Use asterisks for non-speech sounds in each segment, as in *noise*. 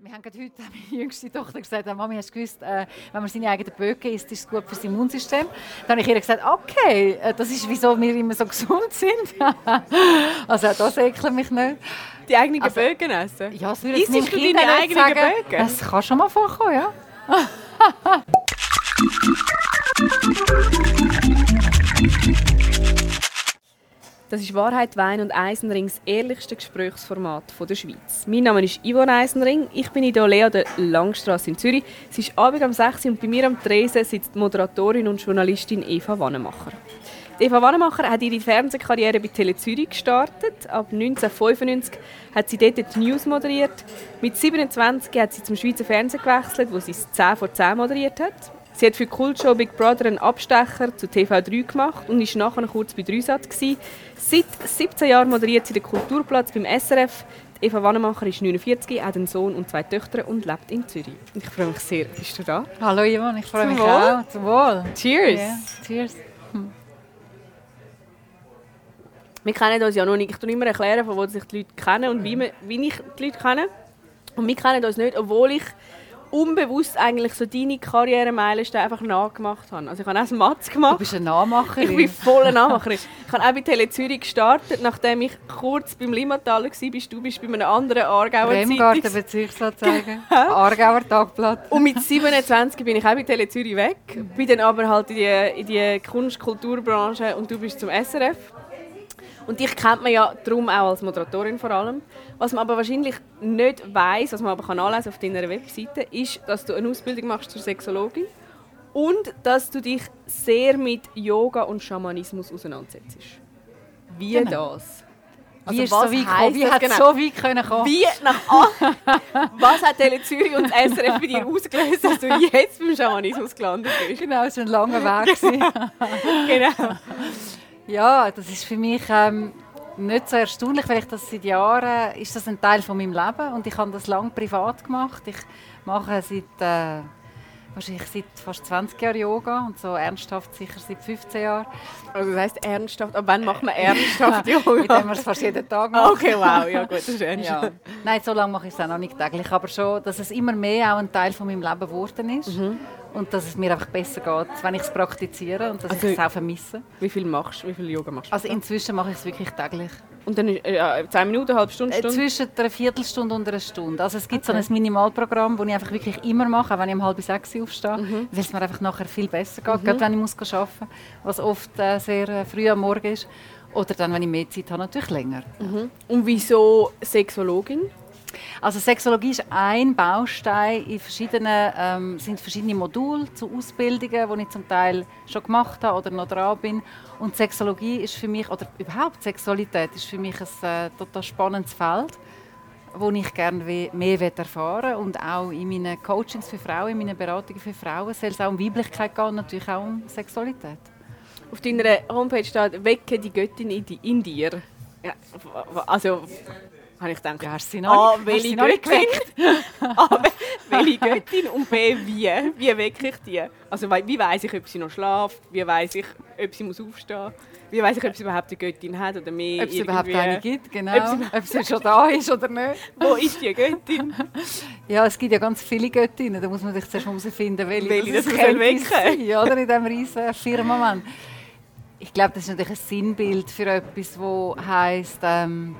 Wir haben gerade heute *laughs* meine jüngste Tochter gesagt, Mami, hast du gewusst, äh, wenn man seine eigenen Böcke isst, ist es gut für das Immunsystem. Dann habe ich ihr gesagt, okay, äh, das ist, wieso wir immer so *laughs* gesund sind. *laughs* also das ekelt mich nicht. Die eigenen Also- Bögen essen? Ja, das würde jetzt meinem Kind deine eigenen sagen. Böcke? Das kann schon mal vorkommen, ja. Das ist Wahrheit, Wein und Eisenring, das ehrlichste Gesprächsformat von der Schweiz. Mein Name ist Yvonne Eisenring, ich bin in der Lea der Langstrasse in Zürich. Es ist Abend um 6 Uhr und bei mir am Tresen sitzt die Moderatorin und Journalistin Eva Wannemacher. Eva Wannemacher hat ihre Fernsehkarriere bei Tele Zürich gestartet. Ab 1995 hat sie dort die News moderiert. Mit 27 hat sie zum Schweizer Fernsehen gewechselt, wo sie es 10 vor 10 moderiert hat. Sie hat für die Kultshow Big Brother einen Abstecher zu TV3 gemacht und war nachher kurz bei Dreisat. Seit 17 Jahren moderiert sie den Kulturplatz beim SRF. Die Eva Wannemacher ist 49, hat einen Sohn und zwei Töchter und lebt in Zürich. Ich freue mich sehr. Bist du da? Hallo Yvonne, ich freue Zum mich Wohl. auch. Zum Wohl. Cheers! Ja, cheers. Wir kennen uns ja noch nicht. Ich tue immer erklären, von wo sich die Leute kennen und wie, wir, wie ich die Leute kenne. Und wir kennen uns nicht, obwohl ich unbewusst eigentlich so deine Karrieremeilensteine einfach nachgemacht habe. Also ich habe auch das Matz Du gemacht. bist eine Nachmacherin. Ich bin voll eine Nachmacherin. Ich habe auch bei Tele Zürich gestartet, nachdem ich kurz beim Limataler war, bist du bist bei einem anderen Aargauer Bremgarten Zeitungs... Bezirksanzeiger. Aargauer Tagblatt. Und mit 27 bin ich auch bei Tele Zürich weg. Bin dann aber halt in die, in die Kunst-Kulturbranche und du bist zum SRF. Und dich kennt man ja darum auch als Moderatorin vor allem. Was man aber wahrscheinlich nicht weiß, was man aber kann anlesen auf deiner Webseite, ist, dass du eine Ausbildung machst zur Sexologin und dass du dich sehr mit Yoga und Schamanismus auseinandersetzt. Wie Genau. das? Wie ist was so weit Wie hat genau? so weit können kommen? Wie nach *laughs* Was hat Tele Zürich und das SRF bei dir ausgelöst, dass du jetzt beim Schamanismus gelandet bist? Genau, es war ein langer Weg. *laughs* Genau. Ja, das ist für mich ähm, nicht so erstaunlich, weil ich das seit Jahren ist das ein Teil von meinem Leben und ich habe das lange privat gemacht. Ich mache seit äh, wahrscheinlich seit fast 20 Jahren Yoga und so ernsthaft sicher seit 15 Jahren. Also das heisst ernsthaft. Aber wann macht man *laughs* ernsthaft Indem Yoga? wir es fast jeden Tag *laughs* machen. Okay, wow, ja gut, das ist ernst. Ja. Nein, so lange mache ich es auch noch nicht täglich, aber schon, dass es immer mehr auch ein Teil von meinem Leben geworden ist und dass es mir einfach besser geht, wenn ich es praktiziere und dass Also- ich es auch vermisse. Wie viel machst du? Wie viel Yoga machst du? Also inzwischen mache ich es wirklich täglich. Und dann äh, 10 Minuten, eine halbe Stunde, Äh, Stunde? Zwischen einer Viertelstunde und einer Stunde. Also es gibt Okay. so ein Minimalprogramm, das ich einfach wirklich immer mache, auch wenn ich um halb sechs aufstehe, weil es mir einfach nachher viel besser geht, gerade wenn ich muss arbeiten muss, was oft äh, sehr äh, früh am Morgen ist. Oder dann, wenn ich mehr Zeit habe, natürlich länger. Und wieso Sexologin? Also Sexologie ist ein Baustein in verschiedenen, ähm, sind verschiedene Module zu Ausbildungen, die ich zum Teil schon gemacht habe oder noch dran bin. Und Sexologie ist für mich, oder überhaupt Sexualität ist für mich ein äh, total spannendes Feld, wo ich gerne mehr will erfahren und auch in meinen Coachings für Frauen, in meinen Beratungen für Frauen soll es auch um Weiblichkeit gehen und natürlich auch um Sexualität. Auf deiner Homepage steht «Wecke die Göttin in, dir». Ja, also, habe ich gedacht, Ja, hast du sie A, noch du welche Göttin? A, *laughs* *laughs* we- welche *laughs* Göttin und B, wie? Wie wecke ich die? Also, wie weiß ich, ob sie noch schläft? Wie weiß ich, ob sie muss aufstehen muss? Wie weiß ich, ob sie überhaupt eine Göttin hat oder mehr? Ob es überhaupt eine gibt, genau. Ob sie- Ob sie schon da ist oder nicht. Wo ist die Göttin? Ja, es gibt ja ganz viele Göttinnen. Da muss man sich zuerst herausfinden, welche, Welche das könnte wecken sein, oder? In diesem riesen Firmament. Ich glaube, das ist natürlich ein Sinnbild für etwas, das heisst, ähm,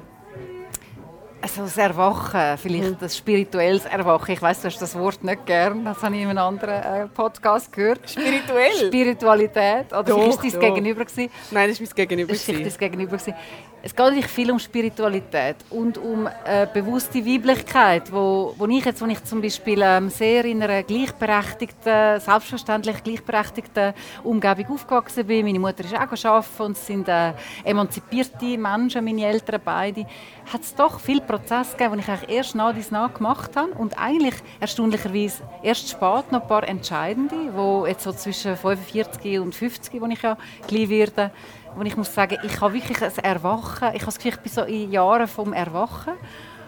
also das Erwachen, vielleicht das spirituelles Erwachen. Ich weiß, du hast das Wort nicht gern, das habe ich in einem anderen äh, Podcast gehört. Spirituell? Spiritualität, oder Doch, vielleicht ist doch. Gegenüber gewesen. Nein, das ist mein Gegenüber. Das war das Gegenüber. gewesen. Es geht eigentlich viel um Spiritualität und um äh, bewusste Weiblichkeit, wo, wo ich jetzt, wo ich zum Beispiel ähm, sehr in einer gleichberechtigten, selbstverständlich gleichberechtigten Umgebung aufgewachsen bin. Meine Mutter ist auch arbeiten und es sind äh, emanzipierte Menschen, meine Eltern beide. Hat es doch viel Prozesse gegeben, die ich eigentlich erst nach dies nach gemacht habe und eigentlich erstaunlicherweise erst spät noch ein paar entscheidende, wo jetzt so zwischen 45 und 50, wo ich ja gleich werde, wo ich muss sagen, ich habe wirklich ein Erwachen. Ich habe das Gefühl, ich bin so in Jahren vom Erwachen.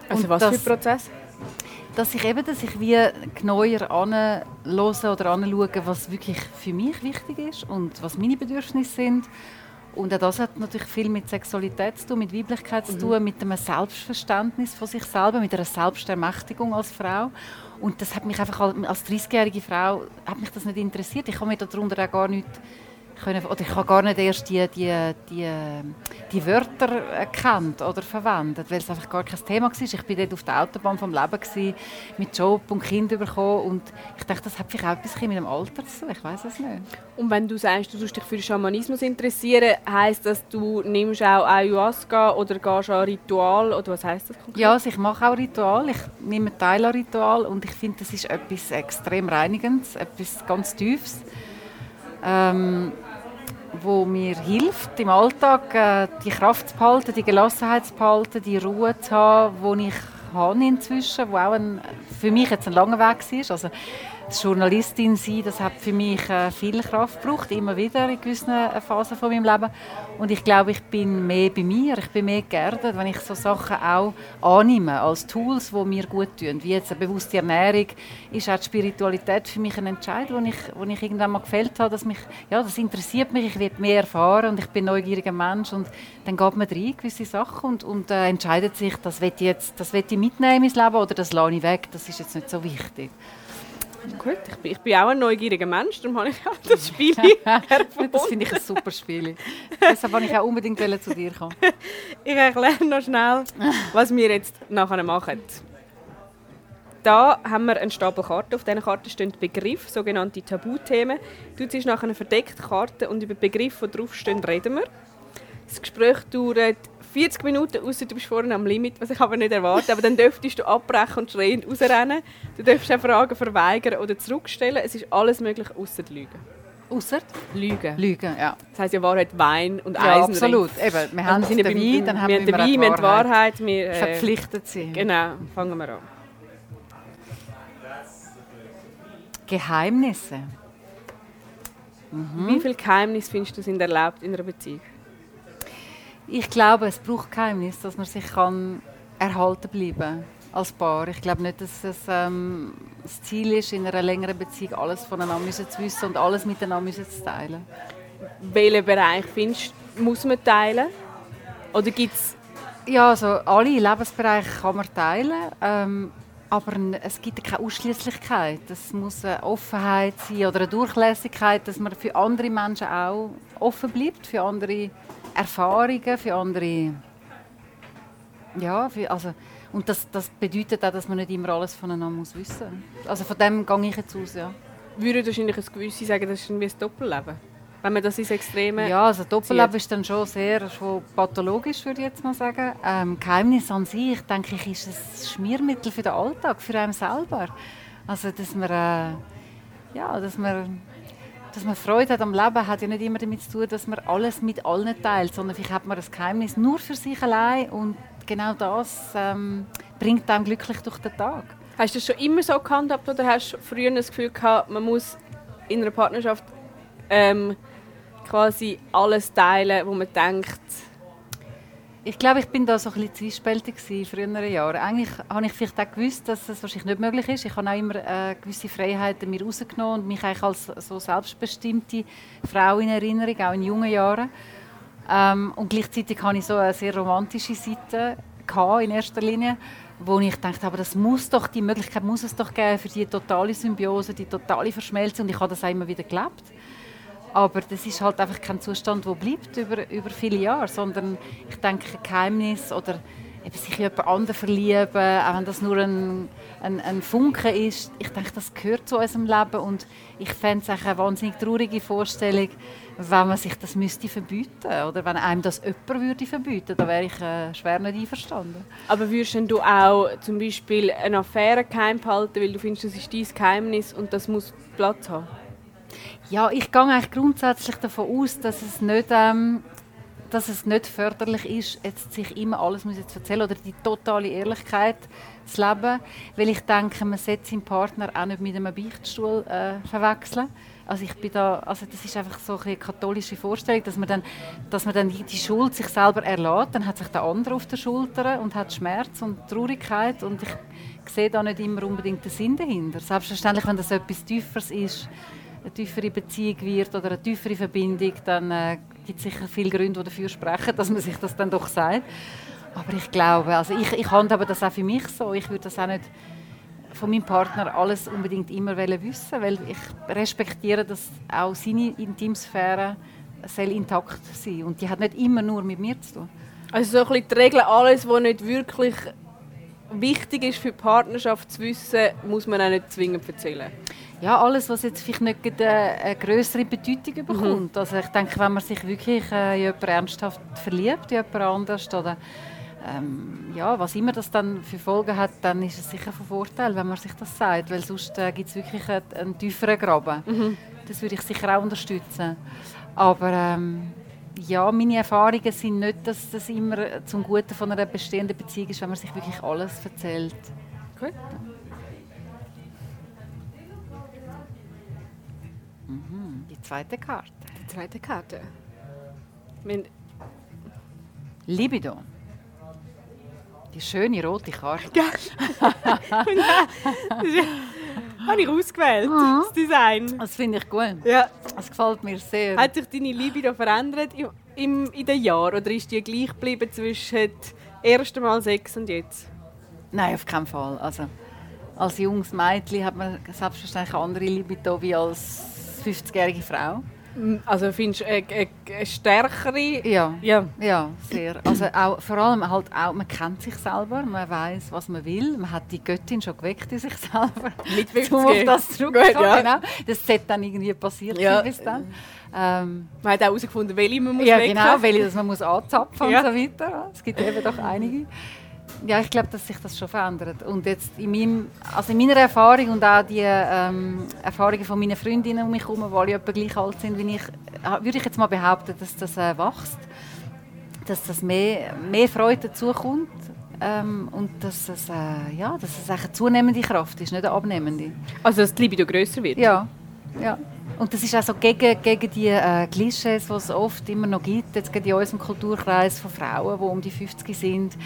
Also Und was für das- ein Prozess? dass ich eben, dass ich wie genauer anhöre oder anschaue, was wirklich für mich wichtig ist und was meine Bedürfnisse sind Und auch das hat natürlich viel mit Sexualität zu tun, mit Weiblichkeit zu tun, mit einem Selbstverständnis von sich selber, mit einer Selbstermächtigung als Frau. Und das hat mich einfach als 30-jährige Frau hat mich das nicht interessiert. Ich habe mir darunter auch gar nicht können, oder ich habe gar nicht erst die, die, die, die Wörter erkannt oder verwendet, weil es einfach gar kein Thema war. Ich war dort auf der Autobahn vom Leben gewesen, mit Job und Kind bekommen und ich dachte, das hat vielleicht auch etwas mit dem Alter zu tun. Ich weiß es nicht. Und wenn du sagst, du dich für den Schamanismus interessieren, heisst das, du nimmst auch Ayahuasca oder gehst an Ritual oder was heißt das konkret? Ja, also ich mache auch Ritual. Ich nehme Teil an Ritual und ich finde, das ist etwas extrem Reinigendes, etwas ganz Tiefes. Ähm, wo mir hilft, im Alltag äh, die Kraft zu behalten, die Gelassenheit zu behalten, die Ruhe zu haben, die ich habe inzwischen, wo auch ein, für mich jetzt ein langer Weg war. Also Journalistin sein, das hat für mich äh, viel Kraft gebraucht, immer wieder in gewissen äh, Phasen von meinem Leben. Und ich glaube, ich bin mehr bei mir, ich bin mehr geerdet, wenn ich so Sachen auch annehme als Tools, die mir gut tun. Wie jetzt eine bewusste Ernährung, ist auch die Spiritualität für mich ein Entscheid, wo ich, wo ich irgendwann mal gefällt habe, dass mich, ja, das interessiert mich, ich will mehr erfahren und ich bin ein neugieriger Mensch und dann geht man rein, gewisse Sachen und, und äh, entscheidet sich, das will ich jetzt, das will ich mitnehmen ins Leben oder das lasse ich weg, das ist jetzt nicht so wichtig. Gut, ich bin, ich bin auch ein neugieriger Mensch, darum habe ich auch das Spiel. *laughs* Das finde ich ein super Spiel. Deshalb wollte ich auch unbedingt zu dir kommen. *laughs* Ich erkläre noch schnell, was wir jetzt nachher machen. Da haben wir einen Stapel Karten. Auf diesen Karten stehen Begriffe, sogenannte Tabuthemen. Du ziehst nachher eine verdeckte Karte und über Begriffe, die draufstehen, reden wir. Das Gespräch dauert 40 Minuten, außer du bist vorne am Limit, was ich aber nicht erwarte. Aber dann dürftest du abbrechen und schreiend rausrennen. Du darfst auch Fragen verweigern oder zurückstellen. Es ist alles möglich, außer Lügen. Außer Lügen. Lügen, ja. Das heisst ja Wahrheit, Wein und ja, Eisenring. absolut. Eben, wir haben den Wein, dann haben wir, wir Wein, wir haben die Wahrheit. Wir, äh, verpflichtet sind. Genau, fangen wir an. Geheimnisse. Mhm. Wie viele Geheimnisse findest du sind erlaubt in einer Beziehung? Ich glaube, es braucht Geheimnis, dass man sich kann erhalten bleiben als Paar. Ich glaube nicht, dass es ähm, das Ziel ist, in einer längeren Beziehung alles voneinander zu wissen und alles miteinander zu teilen. Welchen Bereich findest du, muss man teilen? Oder gibt es... Ja, also alle Lebensbereiche kann man teilen. Ähm, aber es gibt keine Ausschließlichkeit. Es muss eine Offenheit sein oder eine Durchlässigkeit, dass man für andere Menschen auch offen bleibt, für andere Erfahrungen, für andere. Ja, für, also, und das, das bedeutet auch, dass man nicht immer alles voneinander muss wissen muss. Also von dem gehe ich jetzt aus, ja. Würde wahrscheinlich ein Gewisse sagen, das ist irgendwie ein Doppelleben? Wenn man das ins Extreme Ja, also Doppelleben ist dann schon sehr schon pathologisch, würde ich jetzt mal sagen. Ähm, Geheimnis an sich, denke ich, ist ein Schmiermittel für den Alltag, für einen selber. Also, dass man, äh, ja, dass man dass man Freude hat am Leben, hat ja nicht immer damit zu tun, dass man alles mit allen teilt, sondern vielleicht hat man das Geheimnis nur für sich allein und genau das ähm, bringt einem glücklich durch den Tag. Hast du das schon immer so gehandhabt oder hast du früher das Gefühl gehabt, man muss in einer Partnerschaft ähm, quasi alles teilen, wo man denkt, ich glaube, ich bin da so ein bisschen zwiespältig in früheren Jahren. Eigentlich habe ich vielleicht auch gewusst, dass das wahrscheinlich nicht möglich ist. Ich habe auch immer äh, gewisse Freiheiten mir rausgenommen und mich eigentlich als so selbstbestimmte Frau in Erinnerung, auch in jungen Jahren. Ähm, und gleichzeitig hatte ich so eine sehr romantische Seite in erster Linie, wo ich dachte, aber das muss doch, die Möglichkeit muss es doch geben für die totale Symbiose, die totale Verschmelzung. Und ich habe das auch immer wieder gelebt. Aber das ist halt einfach kein Zustand, der bleibt über, über viele Jahre, sondern ich denke, ein Geheimnis oder eben sich in jemand anderen verlieben, auch wenn das nur ein, ein, ein Funke ist, ich denke, das gehört zu unserem Leben und ich fände es eine wahnsinnig traurige Vorstellung, wenn man sich das müsste verbieten oder wenn einem das jemand würde verbieten, da wäre ich äh, schwer nicht einverstanden. Aber würdest du auch zum Beispiel eine Affäre geheim behalten, weil du findest, das ist dein Geheimnis und das muss Platz haben? Ja, ich gehe eigentlich grundsätzlich davon aus, dass es nicht, ähm, dass es nicht förderlich ist, jetzt sich immer alles jetzt erzählen oder die totale Ehrlichkeit zu leben, weil ich denke, man sollte seinen Partner auch nicht mit einem Beichtstuhl äh, verwechseln. Also ich bin da, also das ist einfach so eine katholische Vorstellung, dass man dann, dass man dann die, Schuld sich selber erlässt, dann hat sich der andere auf der Schulter und hat Schmerz und Traurigkeit und ich sehe da nicht immer unbedingt den Sinn dahinter. Selbstverständlich, wenn das etwas Tieferes ist, eine tiefere Beziehung wird oder eine tiefere Verbindung, dann äh, gibt es sicher viele Gründe, die dafür sprechen, dass man sich das dann doch sagt. Aber ich glaube, also ich, ich handhabe das auch für mich so. Ich würde das auch nicht von meinem Partner alles unbedingt immer wissen, weil ich respektiere, dass auch seine Intimsphäre soll intakt sein und die hat nicht immer nur mit mir zu tun. Also so ein bisschen die Regel, alles, was nicht wirklich wichtig ist für die Partnerschaft zu wissen, muss man auch nicht zwingend erzählen. Ja, alles, was jetzt vielleicht nicht eine, eine größere Bedeutung bekommt. Mhm. Also ich denke, wenn man sich wirklich äh, in jemanden ernsthaft verliebt, in jemand anders, oder ähm, ja, was immer das dann für Folgen hat, dann ist es sicher von Vorteil, wenn man sich das sagt, weil sonst äh, gibt es wirklich einen, einen, tieferen Graben. Mhm. Das würde ich sicher auch unterstützen. Aber ähm, ja, meine Erfahrungen sind nicht, dass das immer zum Guten von einer bestehenden Beziehung ist, wenn man sich wirklich alles erzählt. Gut. Mhm, die zweite Karte. Die zweite Karte. Libido. Die schöne rote Karte. Ja. *laughs* Habe ich ausgewählt, mhm. das Design. Das finde ich gut. Ja. Das gefällt mir sehr. Hat sich deine Liebe verändert im, im, in den Jahren oder ist die gleich geblieben zwischen dem ersten Mal Sex und jetzt? Nein, auf keinen Fall. Also, als junges Mädchen hat man selbstverständlich eine andere Libido wie als 50-jährige Frau. Also findest du eine, eine, eine stärkere? Ja, ja, ja, sehr. Also auch, vor allem halt auch, man kennt sich selber, man weiß, was man will. Man hat die Göttin schon geweckt in sich selber. *laughs* Mit 50 um auf das zurückzukommen. Ja. Genau. Das sollte dann irgendwie passiert ja. bis dann. Ähm, man hat auch herausgefunden, welche man muss Ja, wecken. genau, welche dass man muss anzapfen ja. und so weiter. Es gibt eben doch einige ja, ich glaube, dass sich das schon verändert. Und jetzt in, meinem, also in meiner Erfahrung und auch die ähm, Erfahrungen von meinen Freundinnen um mich herum, die alle etwa gleich alt sind wie ich, würde ich jetzt mal behaupten, dass das äh, wächst. Dass das mehr, mehr Freude dazukommt. Ähm, und dass es, äh, ja, dass es eine zunehmende Kraft ist, nicht eine abnehmende. Also dass die Libido grösser wird? Ja. ja. Und das ist auch so gegen, gegen die äh, Klischees, die es oft immer noch gibt, jetzt in unserem Kulturkreis von Frauen, die um die 50 sind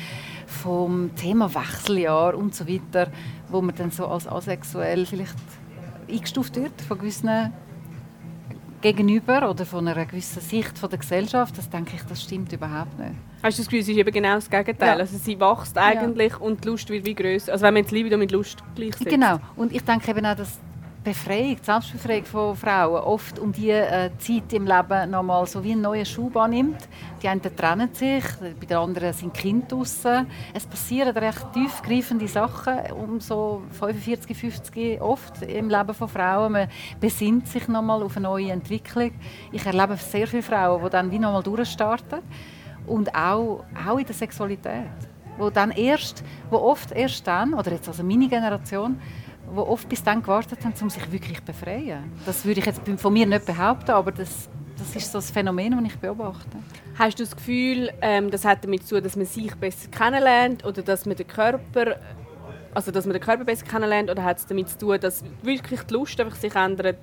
vom Thema Wechseljahr und so weiter, wo man dann so als asexuell vielleicht eingestuft wird von gewissen Gegenüber oder von einer gewissen Sicht von der Gesellschaft, das denke ich, das stimmt überhaupt nicht. Hast du das Gefühl, es ist eben genau das Gegenteil? Ja. Also sie wächst eigentlich ja. und die Lust wird wie größer. Also wenn man jetzt Libido mit Lust gleichsetzt. Genau. Und ich denke eben auch, dass Befreiung, die Selbstbefreiung von Frauen oft um diese äh, Zeit im Leben nochmal so wie einen neuen Schub annimmt. Die einen trennen sich, bei den anderen sind Kinder draussen. Es passieren recht tiefgreifende Sachen um so 45, 50 oft im Leben von Frauen. Man besinnt sich nochmal auf eine neue Entwicklung. Ich erlebe sehr viele Frauen, die dann wie nochmal durchstarten. Und auch, auch in der Sexualität. Wo dann erst, wo oft erst dann, oder jetzt also meine Generation, die oft bis dann gewartet haben, um sich wirklich zu befreien. Das würde ich jetzt von mir nicht behaupten, aber das, das ist so das Phänomen, das ich beobachte. Hast du das Gefühl, ähm, das hat damit zu dass man sich besser kennenlernt oder dass man den Körper also dass man den Körper besser kennenlernt oder hat es damit zu tun, dass wirklich die Lust einfach sich ändert,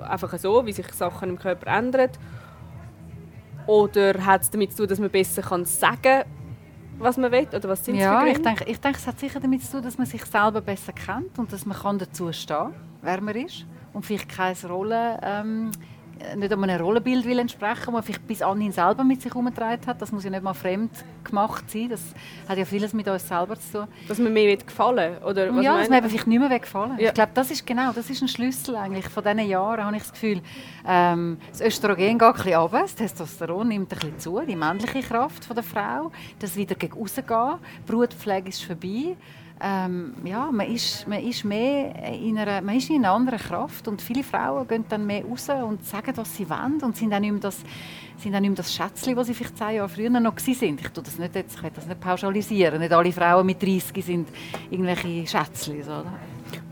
einfach so, wie sich Sachen im Körper ändern? Oder hat es damit zu tun, dass man besser sagen kann, was man will? Oder was sind ja, ich denke, ich denke, es hat sicher damit zu tun, dass man sich selber besser kennt und dass man kann dazu stehen kann, wer man ist. Und vielleicht keine Rolle ähm, nicht einem Rollenbild will entsprechen, das man vielleicht bis anhin selber mit sich herumgetragen hat. Das muss ja nicht mal fremd gemacht sein. Das hat ja vieles mit uns selber zu tun. Dass man mir gefallen oder was Ja, dass man eben vielleicht nicht mehr gefallen. Ja. Ich glaube, das ist genau, das ist ein Schlüssel eigentlich. Von diesen Jahren habe ich das Gefühl, ähm, das Östrogen geht ein bisschen runter, das Testosteron nimmt ein bisschen zu, die männliche Kraft von der Frau, das wieder gegen rausgehen, die Brutpflege ist vorbei ähm, ja, man ist, man, ist mehr in einer, man ist in einer anderen Kraft und viele Frauen gehen dann mehr raus und sagen, was sie wollen und sind dann nicht mehr das, sind dann nicht mehr das Schätzchen, das sie vielleicht zehn Jahre früher noch sind. Ich, tue das nicht jetzt, ich das nicht pauschalisieren. Nicht alle Frauen mit 30 sind irgendwelche Schätzchen. Oder?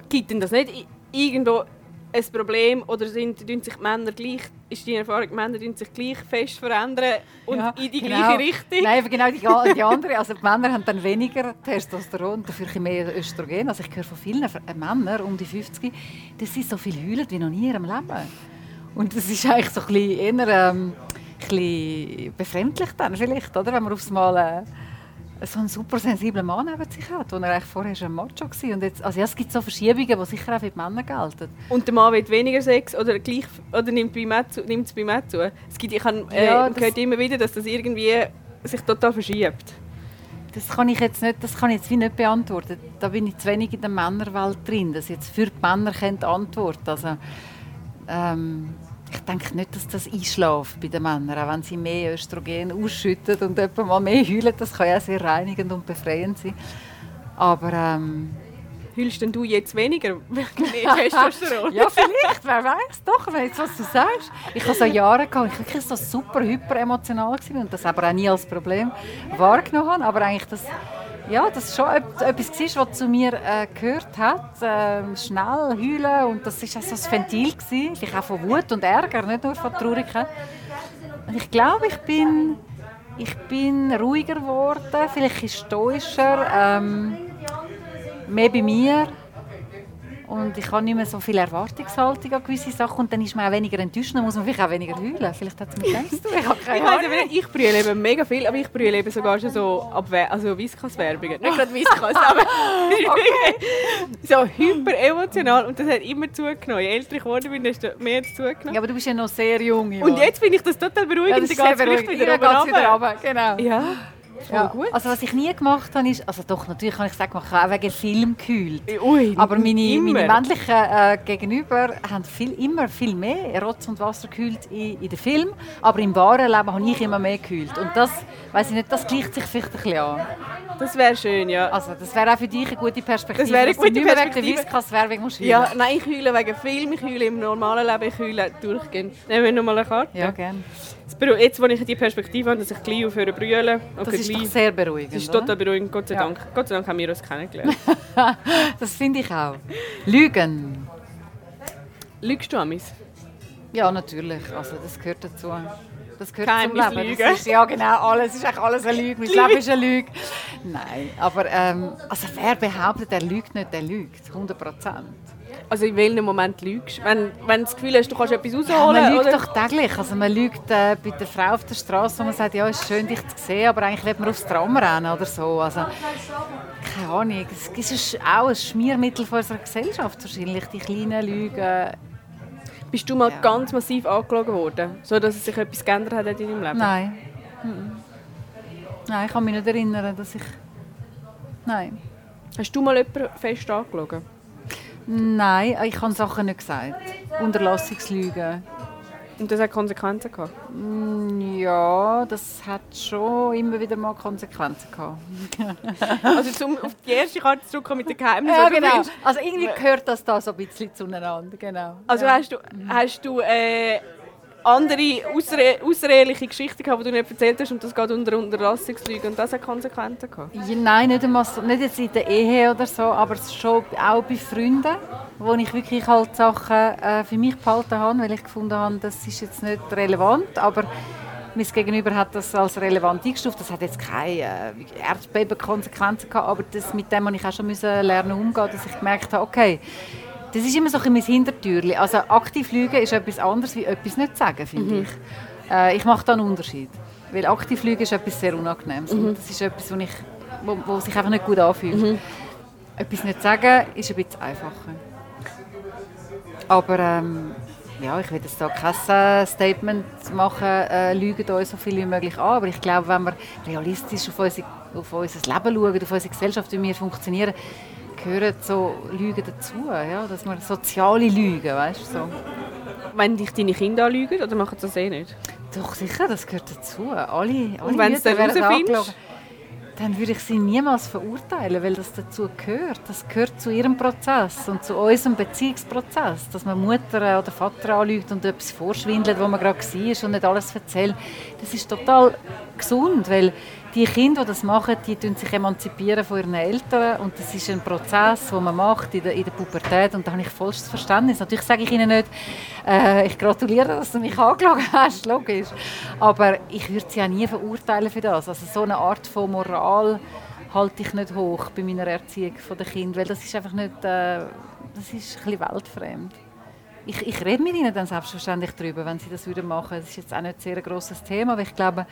Gibt denn das nicht irgendwo ein Problem oder sind, sich die Männer gleich, ist die Erfahrung, die Männer sich gleich fest verändern und ja, in die genau. gleiche Richtung? Nein, genau die, die andere. Also die Männer haben dann weniger Testosteron, dafür mehr Östrogen. Also ich höre von vielen Männern um die 50, dass sie so viel heulen wie noch nie in ihrem Leben. Und das ist eigentlich so ein bisschen eher ähm, ein bisschen befremdlich dann vielleicht, oder? wenn man aufs Mal... Äh, so einen super sensiblen Mann neben sich hat, wo er eigentlich vorher schon ein Macho war. Und jetzt, also ja, es gibt so Verschiebungen, die sicher auch für die Männer gelten. Und der Mann will weniger Sex oder, gleich, oder nimmt, es bei mir zu? Es gibt, ich habe äh, ja, gehört immer wieder, dass das irgendwie sich total verschiebt. Das kann ich jetzt nicht, das kann ich jetzt wie nicht beantworten. Da bin ich zu wenig in der Männerwelt drin, dass jetzt für die Männer antworten Also, ähm, ich denke nicht, dass das einschläft bei den Männern, auch wenn sie mehr Östrogen ausschütten und etwa mal mehr heulen. Das kann ja sehr reinigend und befreiend sein. Aber ähm, Heulst denn du jetzt weniger *laughs* *laughs* Testosteron? ja, vielleicht, wer weiß doch, wenn jetzt, was du sagst. Ich habe so Jahre gehabt, ich wirklich so super hyperemotional war und das aber auch nie als Problem wahrgenommen habe, aber eigentlich das ja, das schon etwas war, was zu mir äh, gehört hat. Äh, schnell heulen und das war auch so ein Ventil. Gewesen. Vielleicht auch von Wut und Ärger, nicht nur von Traurigkeit. Und ich glaube, ich bin, ich bin ruhiger geworden, vielleicht stoischer, ähm, mehr bei mir. Und ich habe nicht mehr so viel Erwartungshaltung an gewisse Sachen und dann ist man auch weniger enttäuscht, dann muss man vielleicht auch weniger heulen. Vielleicht hat es mit dem zu tun. Ich habe keine Ahnung. Ich, ich brülle eben mega viel, aber ich brülle eben sogar schon so also Whiskas-Werbungen. Nicht gerade Whiskas, *laughs* aber *laughs* so hyper emotional und das hat immer zugenommen. Je älter ich geworden bin, desto mehr hat es zugenommen. Ja, aber du bist ja noch sehr jung. Und jetzt finde ich das total beruhigend. Ja, das ist wieder, wieder, wieder runter. Genau. Ja. Ja. Gut. Also was ich nie gemacht habe, ist, also doch, natürlich kann ich sagen, ich habe auch wegen Film gekühlt. Ui, aber meine, meine männlichen äh, Gegenüber haben viel, immer viel mehr Rotz und Wasser gekühlt in, in den Film, aber im wahren Leben habe ich immer mehr gekühlt. Und das, weiß ich nicht, das gleicht sich vielleicht ein bisschen an. Das wäre schön, ja. Also das wäre auch für dich eine gute Perspektive. Das wäre eine gute Perspektive. Wegen der Werbung musst Ja, nein, ich heule wegen Film, ich heule im normalen Leben, ich heule durchgehend. Nehmen wir nochmal eine Karte. Ja, gerne. Jetzt, wo ich die Perspektive habe, dass ich gleich aufhöre zu brüllen. Das ist doch sehr beruhigend, Das ist total beruhigend, Gott sei ja. Dank. Gott sei Dank haben wir uns kennengelernt. *laughs* das finde ich auch. Lügen. Lügst du Amis? Ja, natürlich. Also, das gehört dazu. Das gehört Kein zum Leben. Das ist, ja, genau. Alles ist eigentlich alles eine Lüge. Mein Leben ist eine Lüge. Nein, aber ähm, also wer behauptet, er lügt nicht, der lügt. 100 Prozent. Also in welchem Moment lügst du? Wenn, wenn du das Gefühl hast, du kannst etwas rausholen? Ja, man lügt doch täglich. Also man lügt äh, bei der Frau auf der Straße, wo man sagt, ja, es ist schön, dich zu sehen, aber eigentlich will man aufs Tram rennen oder so. Also, keine Ahnung. Es ist auch ein Schmiermittel von unserer Gesellschaft wahrscheinlich, die kleinen Lügen. Bist du mal ja. ganz massiv angelogen worden, so dass sich etwas geändert hat in deinem Leben? Nein. Mhm. Nein, ich kann mich nicht erinnern, dass ich... Nein. Hast du mal jemanden fest angelogen? Nein, ich habe Sachen nicht gesagt. Unterlassungslügen. Und das hat Konsequenzen gehabt? Mm, ja, das hat schon immer wieder mal Konsequenzen gehabt. *laughs* also zum auf die erste Karte zurückkommen mit den Geheimnissen. Ja, genau. Also irgendwie gehört das da so ein bisschen zueinander, genau. Also ja. hast du, hast du äh, andere ausre außereheliche Geschichten gehabt, die du nicht erzählt hast und das geht unter Unterlassungslüge und das hat Konsequenzen gehabt? Ja, nein, nicht, einmal so, nicht jetzt in der Ehe oder so, aber schon auch bei Freunden, wo ich wirklich halt Sachen äh, für mich behalten habe, weil ich gefunden habe, das ist jetzt nicht relevant, aber mein Gegenüber hat das als relevant eingestuft. Das hat jetzt keine äh, Erdbebenkonsequenzen gehabt, aber das, mit dem musste ich auch schon lernen umgehen, dass ich gemerkt habe, okay, das ist immer so ein mein Hintertürchen. Also aktiv lügen ist etwas anderes, wie etwas nicht sagen, finde mhm. ich. Äh, ich mache da einen Unterschied. Weil aktiv lügen ist etwas sehr Unangenehmes. Mhm. Das ist etwas, wo, ich, wo, wo, sich einfach nicht gut anfühlt. Mhm. Etwas nicht sagen ist ein bisschen einfacher. Aber ähm, ja, ich will jetzt da kein Statement machen, äh, lügen uns so viel wie möglich an. Aber ich glaube, wenn wir realistisch auf, unsere, auf unser Leben schauen, auf unsere Gesellschaft, wie wir funktionieren, gehören so Lügen dazu, ja? dass man soziale Lügen, weißt du, so. Wenn dich deine Kinder anlügen, oder machen sie das eh nicht? Doch, sicher, das gehört dazu. Alle, alle Und wenn du es dann herausfindest? Dann würde ich sie niemals verurteilen, weil das dazu gehört. Das gehört zu ihrem Prozess und zu unserem Beziehungsprozess. Dass man Mutter oder Vater anlügt und etwas vorschwindelt, wo man gerade war und nicht alles erzählt. Das ist total gesund, weil die Kinder, die das machen, die sich emanzipieren von ihren Eltern und das ist ein Prozess, den man macht in der, in der Pubertät und da habe ich vollstes Verständnis. Natürlich sage ich ihnen nicht, äh, ich gratuliere, dass du mich angelogen *laughs* hast, logisch, aber ich würde sie auch nie verurteilen für das. Also so eine Art von Moral halte ich nicht hoch bei meiner Erziehung der Kinder, weil das ist einfach nicht, äh, das ist ein bisschen weltfremd. Ich, ich rede mit ihnen dann selbstverständlich darüber, wenn sie das machen würden. Das ist jetzt auch nicht ein sehr grosses Thema, aber ich glaube,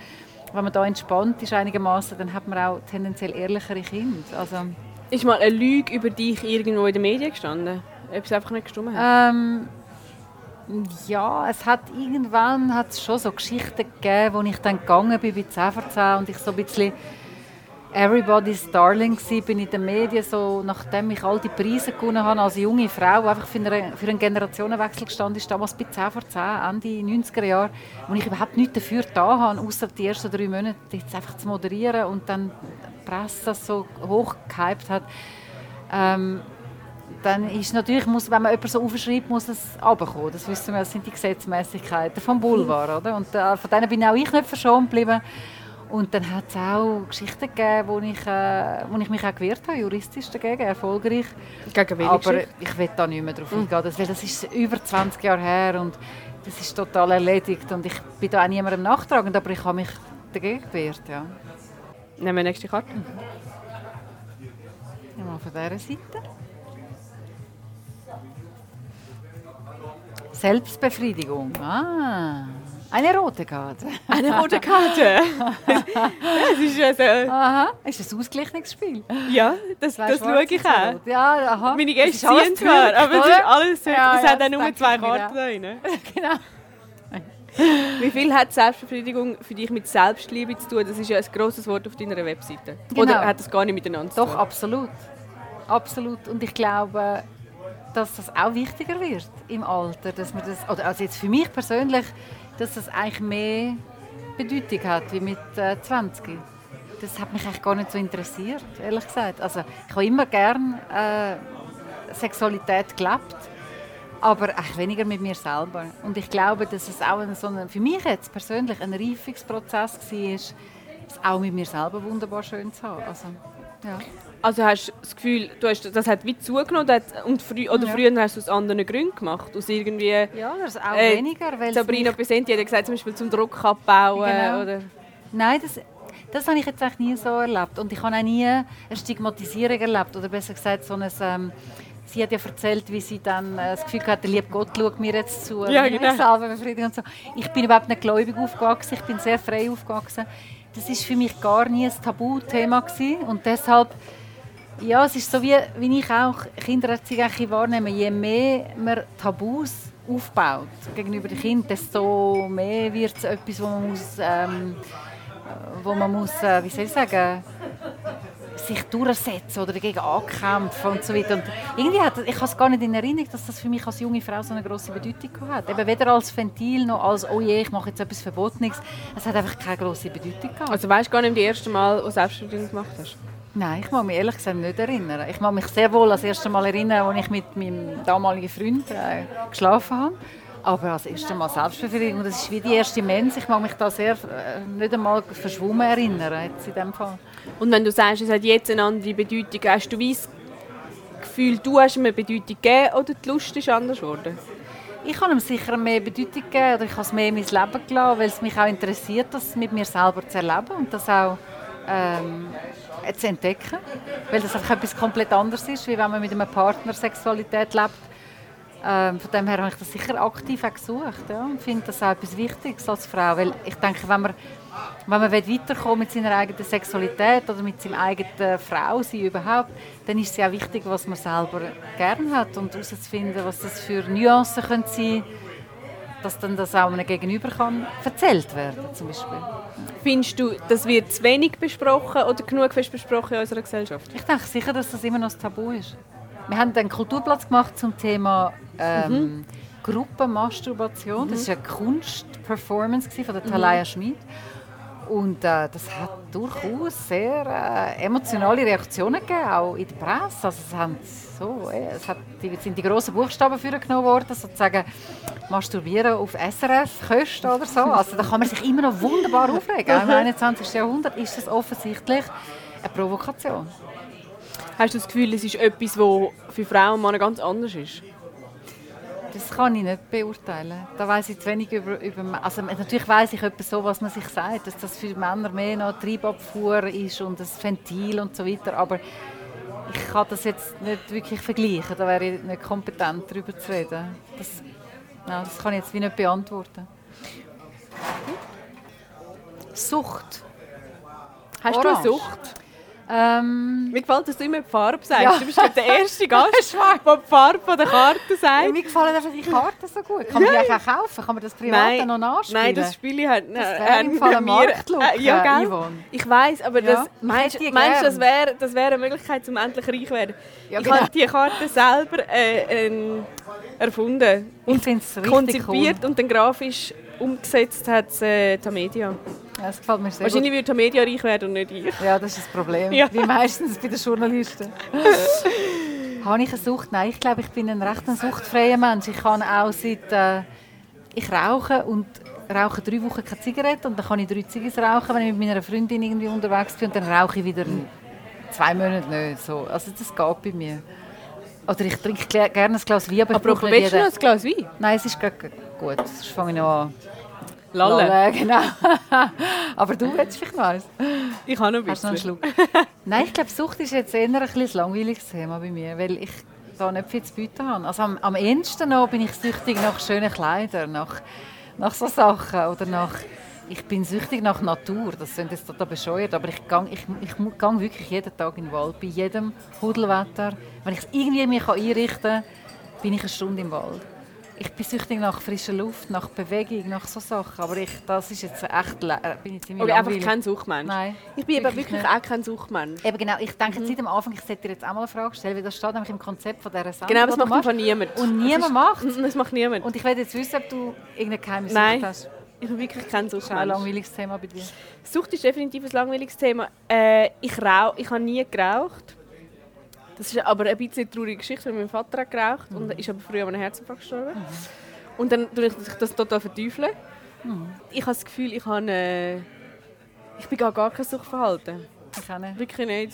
wenn man da entspannt ist einigermaßen, dann hat man auch tendenziell ehrlichere Kinder. Also, ist mal eine Lüge über dich irgendwo in den Medien gestanden? Ob es einfach nicht gestimmt hat? Ähm, ja, es hat irgendwann hat es schon so Geschichten gegeben, wo ich dann gegangen bin bei 10 vor 10 und ich so ein bisschen Everybody's Darling war, bin in den Medien so, nachdem ich all die Preise gewonnen habe, als junge Frau, einfach für einen, für einen Generationenwechsel gestanden ist, damals bei 10 vor 10, Ende 90er Jahre, wo ich überhaupt nichts dafür da habe, außer die ersten drei Monate jetzt einfach zu moderieren und dann die Presse das so hochgehypt hat. Ähm, dann ist natürlich, muss, wenn man jemanden so aufschreibt, muss es runterkommen. Das wissen wir, das sind die Gesetzmäßigkeiten vom Boulevard. Oder? Und äh, von denen bin auch ich nicht verschont geblieben. Und dann hat es auch Geschichten gegeben, wo ich, äh, wo ich mich auch gewehrt habe, juristisch dagegen, erfolgreich. Gegen Aber Geschichte? ich will da nicht mehr drauf eingehen, das, weil das ist über 20 Jahre her und das ist total erledigt und ich bin da auch niemandem nachtragend, aber ich habe mich dagegen gewehrt, ja. Nehmen wir nächste Karte. Ja, mal von dieser Seite. Selbstbefriedigung. Ah, eine rote Karte. *laughs* Eine rote Karte. das ist also, Aha, ist ein Ausgleichungsspiel. ja, das, Zwei das schaue ich auch. Ja, aha. Meine Gäste ziehen zwar, aber es ist alles, Ja, es ja, hat auch nur zwei Karten drin. *laughs* genau. Wie viel hat Selbstbefriedigung für dich mit Selbstliebe zu tun? Das ist ja ein grosses Wort auf deiner Webseite. Genau. Oder hat das gar nicht miteinander zu Doch, tun? absolut. Absolut. Und ich glaube, dass das auch wichtiger wird im Alter. Dass man das, oder also jetzt für mich persönlich, dass das eigentlich mehr Bedeutung hat wie mit äh, 20. Das hat mich eigentlich gar nicht so interessiert, ehrlich gesagt. Also ich habe immer gern äh, Sexualität gelebt, aber eigentlich weniger mit mir selber. Und ich glaube, dass es auch so ein, für mich jetzt persönlich ein Reifungsprozess war, es auch mit mir selber wunderbar schön zu haben. Also, ja. Also hast du das Gefühl, du hast, das hat wie zugenommen und frü oder Ja. früher hast du es aus anderen Gründen gemacht? Aus irgendwie... Ja, das ist auch Äh, weniger, weil Sabrina Pesenti hat gesagt, zum Beispiel zum Druck abbauen Genau. oder... Nein, das, das habe ich jetzt eigentlich nie so erlebt. Und ich habe auch nie eine Stigmatisierung erlebt. Oder besser gesagt, so ein, ähm, sie hat ja erzählt, wie sie dann äh, das Gefühl hatte, der liebe Gott schaut mir jetzt zu. Ja, genau. und so. Ich bin überhaupt nicht gläubig aufgewachsen, ich bin sehr frei aufgewachsen. Das ist für mich gar nie ein Tabuthema gewesen. Und deshalb, ja, es ist so wie, wie ich auch Kindererziehung wahrnehme. Je mehr man Tabus aufbaut gegenüber den Kindern, desto mehr wird es etwas, wo man muss... Ähm, wo man muss, äh, wie soll ich sagen, sich durchsetzen oder dagegen ankämpfen und so weiter. Und irgendwie hat, ich habe es gar nicht in Erinnerung, dass das für mich als junge Frau so eine große Bedeutung hat. Eben weder als Ventil noch als «Oh je, ich mache jetzt etwas Verbotenes». Es hat einfach keine große Bedeutung gehabt. Also weißt du gar nicht das erste Mal, als du Selbstbefriedigung gemacht hast? Nein, ich mag mich ehrlich gesagt nicht erinnern. Ich mag mich sehr wohl das erste Mal erinnern, als ich mit meinem damaligen Freund äh, geschlafen habe. Aber als erstes Mal Selbstbefriedigung, das ist wie die erste Mens. Ich mag mich da sehr äh, nicht einmal verschwommen erinnern, jetzt in dem Fall. Und wenn du sagst, es hat jetzt eine andere Bedeutung, hast du das Gefühl, du hast ihm eine Bedeutung gegeben oder die Lust ist anders geworden? Ich habe ihm sicher mehr Bedeutung gegeben oder ich habe es mehr in mein Leben gelassen, weil es mich auch interessiert, das mit mir selber zu erleben und das auch ähm, zu entdecken. Weil das einfach etwas komplett anderes ist, wie wenn man mit einem Partner Sexualität lebt. Ähm, von dem her habe ich das sicher aktiv auch gesucht ja, und finde das auch etwas Wichtiges als Frau, weil ich denke, wenn man, wenn man weiterkommen mit seiner eigenen Sexualität oder mit seinem eigenen Frausein überhaupt, dann ist es auch wichtig, was man selber gerne hat und herauszufinden, was das für Nuancen können sein dass dann das auch einem Gegenüber kann erzählt werden zum Beispiel. Findest du, das wird zu wenig besprochen oder genug fest besprochen in unserer Gesellschaft? Ich denke sicher, dass das immer noch ein Tabu ist. Wir haben einen Kulturplatz gemacht zum Thema ähm, Gruppenmasturbation. Das war eine Kunstperformance von der Talaya Schmid. Und äh, das hat durchaus sehr äh, emotionale Reaktionen gegeben, auch in der Presse. Also es, haben so, äh, es hat, die, sind die grossen Buchstaben vorgenommen worden, sozusagen Masturbieren auf SRF-Kosten oder so. Also da kann man sich immer noch wunderbar aufregen. Im 21. Jahrhundert ist das offensichtlich eine Provokation. Hast du das Gefühl, es ist etwas, das für Frauen und Männer ganz anders ist? Das kann ich nicht beurteilen. Da weiß ich zu wenig über, über also natürlich weiß ich etwas so, was man sich sagt, dass das für Männer mehr noch Treibabfuhr ist und das Ventil und so weiter. Aber ich kann das jetzt nicht wirklich vergleichen. Da wäre ich nicht kompetent darüber zu reden. Das, nein, das kann ich jetzt wie nicht beantworten. Sucht. Hast Orange. du eine Sucht? Ähm, Mir gefällt, dass du immer die Farbe sagst. Ja. Du bist der erste *laughs* Gast, der die Farbe der Karte sagt. mir gefallen einfach die Karten so gut. Kann man die auch kaufen? Kann man das privat Nein. noch nachspielen? Nein, das Spiel hat Das wäre im Fall ein Äh, ja, gell? Yvonne. Ich weiß, aber Ja, das, ich meinst, meinst du, das wäre das wär eine Möglichkeit, um endlich reich zu werden? Ja, ich genau. habe die Karte selber äh, ähm, erfunden, Ich finde es richtig konzipiert cool. und dann grafisch umgesetzt hat es äh, Tamedia. Ja, das gefällt mir sehr Wahrscheinlich würde Tamedia reich werden und nicht ich. gut. Ja, das ist das Problem. *laughs* Ja. Wie meistens bei den Journalisten. *laughs* Habe ich eine Sucht? Nein, ich glaube, ich bin ein recht suchtfreier Mensch. Ich kann auch seit... Äh, ich rauche und rauche drei Wochen keine Zigarette und dann kann ich drei Ziggis rauchen, wenn ich mit meiner Freundin irgendwie unterwegs bin und dann rauche ich wieder zwei Monate nicht. So. Also das geht bei mir. Oder ich trinke gerne ein Glas Wein, aber, ich Apropos, brauche nicht jeden... ein Glas Wein? Nein, es ist gerade gut. Sonst fange ich noch an. Lalle. Lalle, *laughs* genau. aber du willst vielleicht noch eins. Ich habe noch ein Hast du noch einen bisschen. Schluck? Nein, ich glaube, Sucht ist jetzt eher ein, bisschen langweiliges Thema bei mir, weil ich da nicht viel zu bieten habe. Also am, am ehesten noch bin ich süchtig nach schönen Kleidern, nach, nach so Sachen oder nach... Ich bin süchtig nach Natur, das klingt jetzt total bescheuert, aber ich gehe ich, ich gehe wirklich jeden Tag in den Wald, bei jedem Hudelwetter. Wenn ich es irgendwie mir einrichten kann, bin ich eine Stunde im Wald. Ich bin süchtig nach frischer Luft, nach Bewegung, nach so Sachen, aber ich, das ist jetzt echt... äh, Bin ich ziemlich Oder einfach kein Suchtmensch. Nein, Ich bin eben wirklich nicht. auch kein Suchtmensch. Eben genau, ich denke seit dem Anfang, ich sollte dir jetzt auch mal eine Frage stellen, weil das steht nämlich im Konzept von dieser Sendung. Genau, das macht einfach niemand. Und niemand ist- macht Mm, *laughs* Das macht niemand. Und ich will jetzt wissen, ob du irgendeine geheime Sucht Nein. hast. ich bin wirklich kein Das ist ein Suchtmensch. langweiliges Thema bei dir. Sucht ist definitiv ein langweiliges Thema. Äh, ich, rauch, ich habe nie geraucht. Das ist aber ein bisschen eine traurige Geschichte, weil mein Vater hat geraucht und ist aber früher an einem Herzinfarkt gestorben. Und dann tue ich das total verteufeln. Ich habe das Gefühl, ich habe äh, ich bin gar, gar kein Suchtverhalten. Ich auch nicht. Wirklich nicht.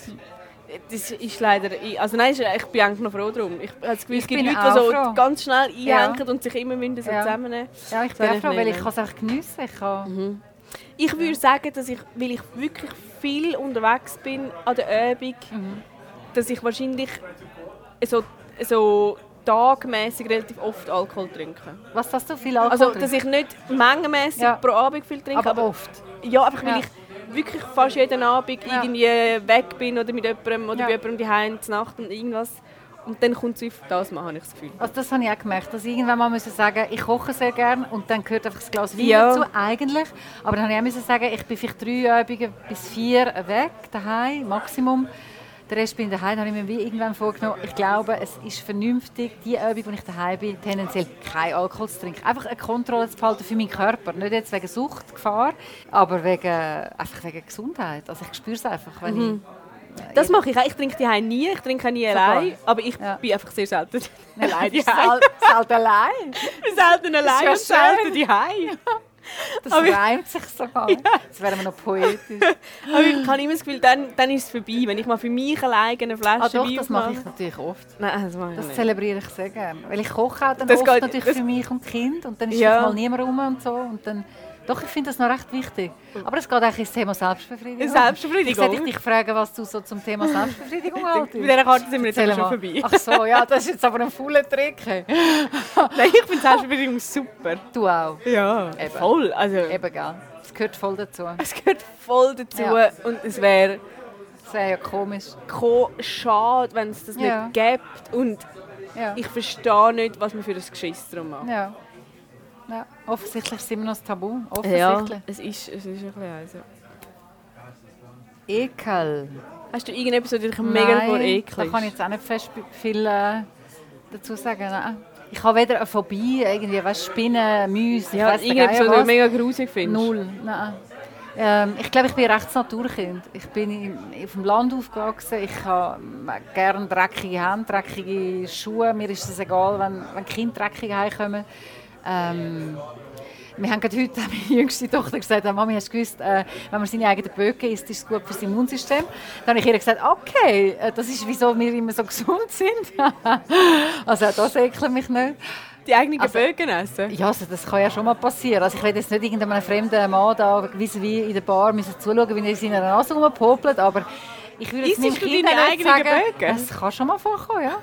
Das ist leider... Also nein, ich bin eigentlich noch froh darum. Ich habe das Gefühl, es gibt Leute, die auch so froh. ganz schnell Ja. einhängen und sich immer müssen so Ja. zusammennehmen Ja, ich bin auch froh, weil ich kann es einfach geniessen. Ich kann... Ich würde sagen, dass ich, weil ich wirklich viel unterwegs bin an der Übung, Mhm. Dass ich wahrscheinlich so, so tagmäßig relativ oft Alkohol trinke. Was hast du viel Alkohol Also, dass ich nicht mengenmäßig Ja. pro Abend viel trinke, aber, aber, oft. ja, einfach weil Ja. ich wirklich fast jeden Abend Ja. irgendwie weg bin oder mit jemandem oder bei jemandem daheim zur Nacht und irgendwas. Und dann kommt es auf das machen, habe ich das Gefühl. Also das habe ich auch gemerkt, dass ich irgendwann mal müssen sagen ich koche sehr gerne und dann gehört einfach das Glas Wein Ja. dazu, eigentlich. Aber dann habe ich auch müssen sagen, ich bin vielleicht drei Übungen bis vier weg, daheim Maximum. Der Rest bin ich daheim, habe ich mir wie irgendwann vorgenommen, ich glaube, es ist vernünftig, die Übung, wo ich daheim bin, tendenziell kein Alkohol zu trinken. Einfach eine Kontrolle zu behalten für meinen Körper. Nicht jetzt wegen Suchtgefahr, aber wegen, einfach wegen Gesundheit. Also ich spüre es einfach, wenn Mhm. Das mache ich auch. Ich trinke die nie, ich trinke nie Sogar. allein, aber ich Ja. bin einfach sehr selten ich... *laughs* allein halt allein. Ich bin selten allein und selten schön. Das Aber- reimt sich sogar. Das wäre mir noch poetisch. *laughs* Aber ich habe immer das Gefühl, dann, dann ist es vorbei. Wenn ich mal für mich alleine eine Flasche Ah, doch, Wein das mache ich natürlich oft. Nein, das mache ich Das nicht. zelebriere ich sehr gerne. Weil ich koche auch dann Das oft geht- natürlich für mich und Kind und dann ist Ja. mal niemand rum und so. Und dann, doch, ich finde das noch recht wichtig. Aber es geht eigentlich ins Thema Selbstbefriedigung. Selbstbefriedigung. Ich sollte dich fragen, was du so zum Thema Selbstbefriedigung *laughs* haltest. Mit dieser Karte sind wir jetzt schon vorbei. Ach so, ja, das ist jetzt aber ein fauler Trick. *laughs* Nein, ich finde Selbstbefriedigung super. Du auch. Ja, Eben. voll. Also, Eben, gell. Das gehört voll dazu. es gehört voll dazu. Ja. Und es wäre Das wäre ja komisch. ko- schade, wenn es das Ja. nicht gibt. Und Ja. ich verstehe nicht, was man für ein Geschiss darum macht. ja. Ja. Offensichtlich ist es immer noch das Tabu. Ja, Offensichtlich. es ist, es ist ein bisschen also. Ekel. Hast du irgendetwas, das dich mega vor Ekel da kann ich jetzt auch nicht fest viel äh, dazu sagen. Nein. Ich habe weder eine Phobie, irgendwie, weißt, Spinnen, Mäuse, ich Ja, weiss der irgendetwas, was du mega grusig findest. Null. Nein. Ähm, ich glaube, ich bin ein rechtes Naturkind. Ich bin im- auf dem Land aufgewachsen. Ich habe gerne dreckige Hände, dreckige Schuhe. Mir ist es egal, wenn, wenn die Kinder dreckig heimkommen. Ähm, wir haben gerade heute *laughs* meine jüngste Tochter gesagt, Mami, hast du gewusst, äh, wenn man seine eigenen Böcke isst, ist es gut für das Immunsystem. Dann habe ich ihr gesagt, okay, äh, das ist, wieso wir immer so *laughs* gesund sind. *laughs* also das ekelt mich nicht. Die eigenen Also- Bögen essen? Ja, also das kann ja schon mal passieren. Also ich will jetzt nicht irgendeinem fremden Mann da wie in der Bar müssen zuschauen, wie er in seiner Nase rumpopelt, aber ich würde jetzt meinem Kind nicht eigenen sagen, Böcke? es kann schon mal vorkommen, ja.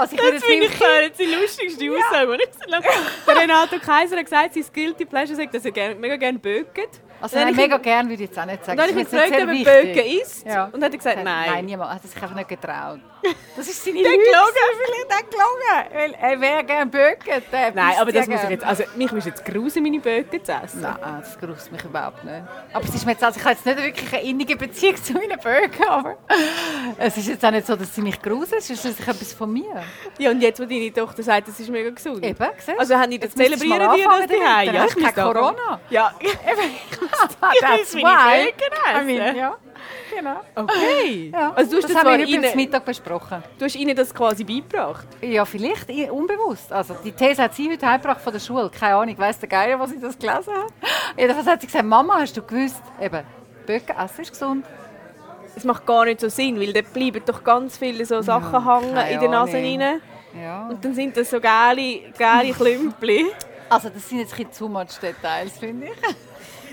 Also ich würde Das finde ich Kind- die lustigste Aussage, die ich *laughs* Renato Kaiser hat gesagt, sein Guilty Pleasure sagt, dass er gern, mega gerne bögt. Also nein, habe ich mega gerne würde ich jetzt auch nicht sagen. dann habe ich ihn mir gefragt, ob er Bögen isst. Ja. Und hat er gesagt, nein. Nein, niemand. Er hat sich einfach nicht getraut. Das ist seine Der Lüge. gelogen. Vielleicht hat gelogen. Weil er wäre gerne der Nein, aber das muss ich jetzt... Also, mich muss jetzt grusen, meine Bögen zu essen. Nein, das gruselt mich überhaupt nicht. Aber es ist mir jetzt, also ich habe jetzt nicht wirklich eine innige Beziehung *laughs* zu meinen Bögen, aber es ist jetzt auch nicht so, dass sie mich gruselt. Es ist schließlich etwas von mir. Ja, und jetzt, wo deine Tochter sagt, das ist mega gesund. Eben, siehst? Also haben die das zelebrieren die das daheim? *laughs* *laughs* Ja, ich muss Corona. Ja, That's will meine why. Bögen essen. I mean, ja, genau. okay. Ja. Also du hast das das, haben wir heute Mittag besprochen. du hast ihnen das quasi beigebracht. Ja, vielleicht unbewusst. Also die These hat sie heute heimgebracht von der Schule. Keine Ahnung, weiss der Geier, was sie das gelesen hat. Jedenfalls hat sie gesagt, Mama, hast du gewusst, eben, Böcke essen ist gesund. Es macht gar nicht so Sinn, weil da bleiben doch ganz viele so Sachen hängen keine in der Nase rein. Ja. Und dann sind das so geile, geile Klümpel. Also das sind jetzt ein bisschen too much Details, finde ich.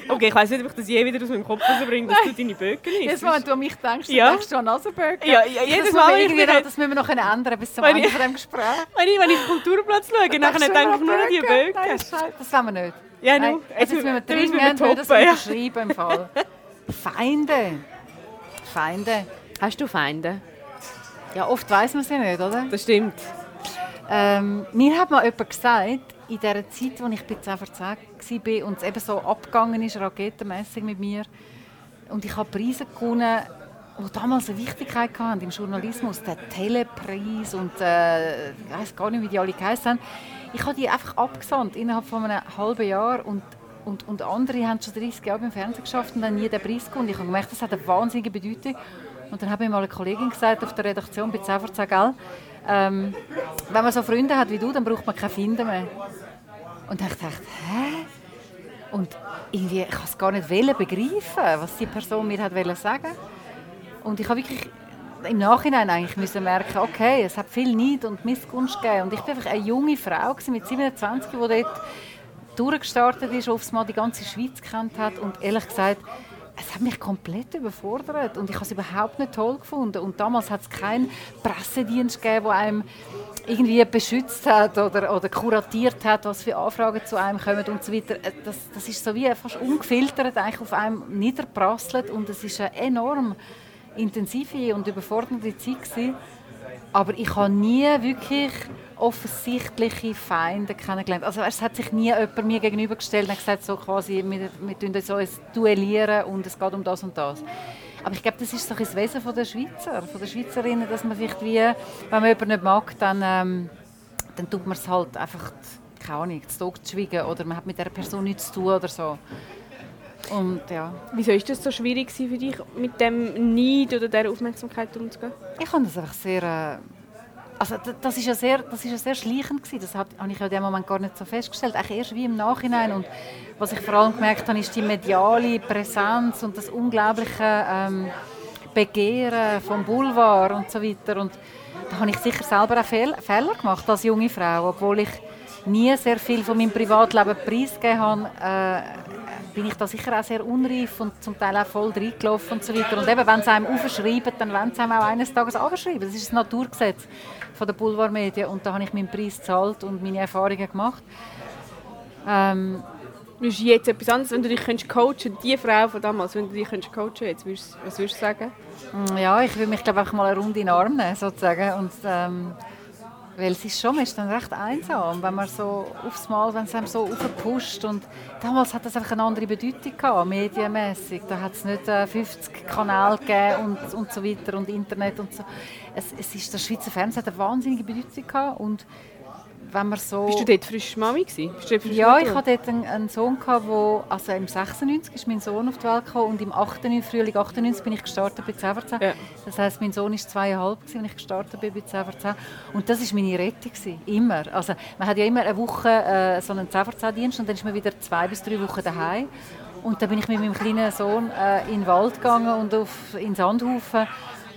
Okay, ich weiß nicht, ob ich das je wieder aus meinem Kopf rausbringe, dass du deine Bögen Jedes isst. Mal, wenn du an mich denkst, Ja. denkst du an Nasenböcke. Ja, ja, jedes das Mal, wir ich irgendwie das müssen wir noch ändern bis zum Wenn Ende ich- von dem Gespräch. Wenn ich, wenn ich auf den Kulturplatz schaue, du denke ich nur an die Nein, Bögen. das ist- das wollen wir nicht. Ja, Nein, also jetzt müssen wir Jetzt müssen wir dringend das ja. unterschreiben im Fall. Feinde. Feinde. Hast du Feinde? Ja, oft weiß man sie nicht, oder? Das stimmt. Ähm, mir hat mal jemand gesagt, in der Zeit, als ich bei 10 vor 10 war und es eben so abgegangen ist, raketenmässig mit mir, und ich habe Preise gewonnen, die damals eine Wichtigkeit hatten im Journalismus, der Telepreis und äh, ich weiß gar nicht, wie die alle haben. Ich habe die einfach abgesandt innerhalb von einem halben Jahr und und, und andere haben schon 30 Jahre im Fernsehen geschafft und haben nie den Preis gewonnen. Ich habe gemerkt, das hat eine wahnsinnige Bedeutung. Und dann hat mir mal eine Kollegin gesagt auf der Redaktion bei 10 vor 10, gell, ähm, wenn man so Freunde hat wie du, dann braucht man keine Finden mehr. Und ich gedacht, hä? Und irgendwie, ich kann es gar nicht begreifen, was die Person mir hat sagen. Und ich habe wirklich im Nachhinein eigentlich müssen merken, okay, es hat viel Neid und Missgunst gegeben. Und ich war einfach eine junge Frau mit 27, die dort durchgestartet ist, Mal die ganze Schweiz kennt hat. Und ehrlich gesagt, es hat mich komplett überfordert und ich habe es überhaupt nicht toll gefunden. Und damals hat es keinen Pressedienst gegeben, der einem irgendwie beschützt hat oder, oder kuratiert hat, was für Anfragen zu einem kommen und so weiter. Äh, Das, das ist so wie fast ungefiltert eigentlich auf einem niederprasselt und es ist eine enorm intensive und überfordernde Zeit gewesen. Aber ich habe nie wirklich offensichtliche Feinde kennengelernt. Also es hat sich nie jemand mir gegenübergestellt und gesagt, so quasi, wir, wir tun ein duellieren und es geht um das und das. Aber ich glaube, das ist so ein das Wesen von der Schweizer, von der Schweizerinnen, dass man vielleicht wie, wenn man jemanden nicht mag, dann, ähm, dann tut man es halt einfach, keine Ahnung, zu schweigen oder man hat mit der Person nichts zu tun oder so. Und ja, Wieso ist das so schwierig für dich, mit dem Neid oder dieser Aufmerksamkeit umzugehen? Ich fand das einfach sehr. Äh, also das ist ja sehr, das ist ja sehr schleichend gewesen. Das habe ich ja in dem Moment gar nicht so festgestellt. Eigentlich erst wie im Nachhinein. Und was ich vor allem gemerkt habe, ist die mediale Präsenz und das unglaubliche ähm, Begehren vom Boulevard und so weiter. Und da habe ich sicher selber auch Fehl Fehler gemacht als junge Frau, obwohl ich nie sehr viel von meinem Privatleben preisgegeben habe. Äh, bin ich da sicher auch sehr unreif und zum Teil auch voll reingelaufen und so weiter. Und eben, wenn sie einem aufschreiben, dann wollen sie einem auch eines Tages abschreiben. Das ist das Naturgesetz von der Boulevardmedien und da habe ich meinen Preis gezahlt und meine Erfahrungen gemacht. Ähm, Du bist jetzt etwas anderes, wenn du dich könntest coachen die Frau von damals, wenn du dich könntest coachen jetzt, würdest, was würdest du sagen? ja, ich will mich glaube einfach mal eine Runde in den Arm nehmen, sozusagen. Und, ähm, weil es ist schon, man ist dann recht einsam, wenn man so aufs Mal, wenn es einem so aufpusht und damals hat das einfach eine andere Bedeutung gehabt, medienmäßig. Da hat es nicht äh, 50 Kanäle gegeben und, und so weiter und Internet und so. Es, es ist, der Schweizer Fernsehen hat eine wahnsinnige Bedeutung gehabt und wenn man so... Bist du dort frisch Mami gewesen? Frisch Ja, ich hatte dort einen, einen Sohn, gehabt, wo, also im 96 ist mein Sohn auf die Welt gekommen und im 98, Frühling 98 bin ich gestartet bei 10 vor 10. Ja. Das heisst, mein Sohn war zweieinhalb, gewesen, als ich gestartet bin bei 10 vor 10. Und das war meine Rettung, gewesen, immer. Also man hat ja immer eine Woche äh, so einen 10 vor 10 Dienst und dann ist man wieder zwei bis drei Wochen daheim. Und dann bin ich mit meinem kleinen Sohn äh, in den Wald gegangen und auf, in den Sandhaufen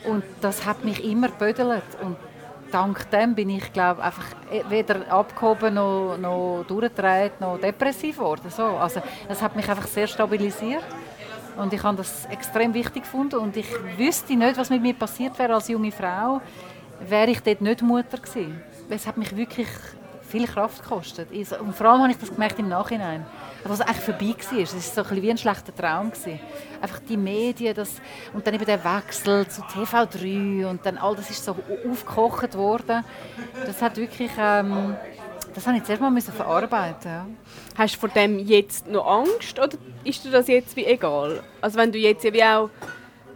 und das hat mich immer gebödelt. Und dank dem bin ich glaube einfach weder abgehoben noch, noch durchgedreht noch depressiv geworden. So. Also, das hat mich einfach sehr stabilisiert und ich habe das extrem wichtig gefunden und ich wüsste nicht, was mit mir passiert wäre als junge Frau wäre ich dort nicht Mutter gewesen. Es hat mich wirklich viel Kraft gekostet. Und vor allem habe ich das gemerkt im Nachhinein. Was eigentlich vorbei war. Es war so ein wie ein schlechter Traum. Einfach die Medien das, und dann eben der Wechsel zu TV3 und dann all das ist so aufgekocht worden. Das hat wirklich... Ähm, das habe ich zuerst mal verarbeiten. Hast du vor dem jetzt noch Angst oder ist dir das jetzt wie egal? Also wenn du jetzt wie auch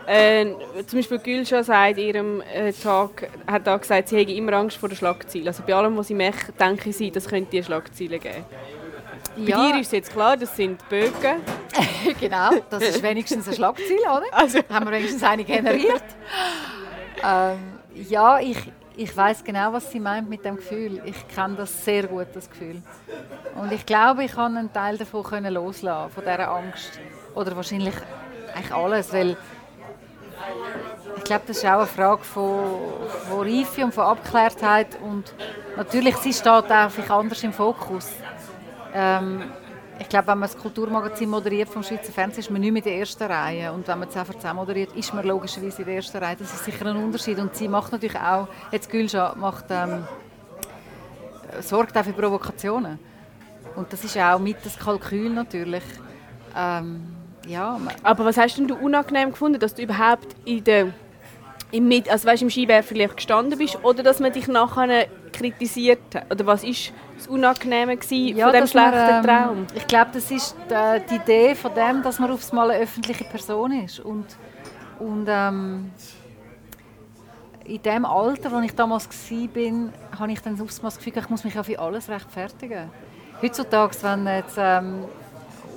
äh, zum Beispiel Gülscha sagt in ihrem äh, Tag, hat da gesagt, sie hätte immer Angst vor der Schlagzeile. Also bei allem, was sie macht, denke sie, das könnte eine Schlagzeile geben. Ja. Bei dir ist jetzt klar, das sind Bögen. *laughs* genau, das ist wenigstens eine Schlagzeile, oder? Also. Haben wir wenigstens eine generiert. ähm, ja, ich, ich weiß genau, was sie meint mit dem Gefühl. Ich kenne das sehr gut, das Gefühl. Und ich glaube, ich kann einen Teil davon loslassen, von dieser Angst. Oder wahrscheinlich eigentlich alles, weil ich glaube, das ist auch eine Frage von, von Reife und von Abgeklärtheit. Und natürlich, sie steht auch anders im Fokus. Ähm, ich glaube, wenn man das Kulturmagazin moderiert vom Schweizer Fernsehen, ist man nicht mehr in der ersten Reihe. Und wenn man 10 vor 10 moderiert, ist man logischerweise in der ersten Reihe. Das ist sicher ein Unterschied. Und sie macht natürlich auch, jetzt Gülscha macht, ähm, sorgt auch für Provokationen. Und das ist auch mit das Kalkül natürlich. Ähm, ja, Aber was hast denn du unangenehm gefunden, dass du überhaupt in der im, also weißt, im Skiwerfer gestanden bist oder dass man dich nachher kritisiert hat? Oder was ist das Unangenehme ja, von dem schlechten man, ähm, Traum? Ich glaube, das ist die, die, Idee von dem, dass man aufs Mal eine öffentliche Person ist. Und, und ähm, in dem Alter, als ich damals war, habe ich dann aufs Mal das Gefühl, ich muss mich ja für alles rechtfertigen. Heutzutage, wenn jetzt ähm,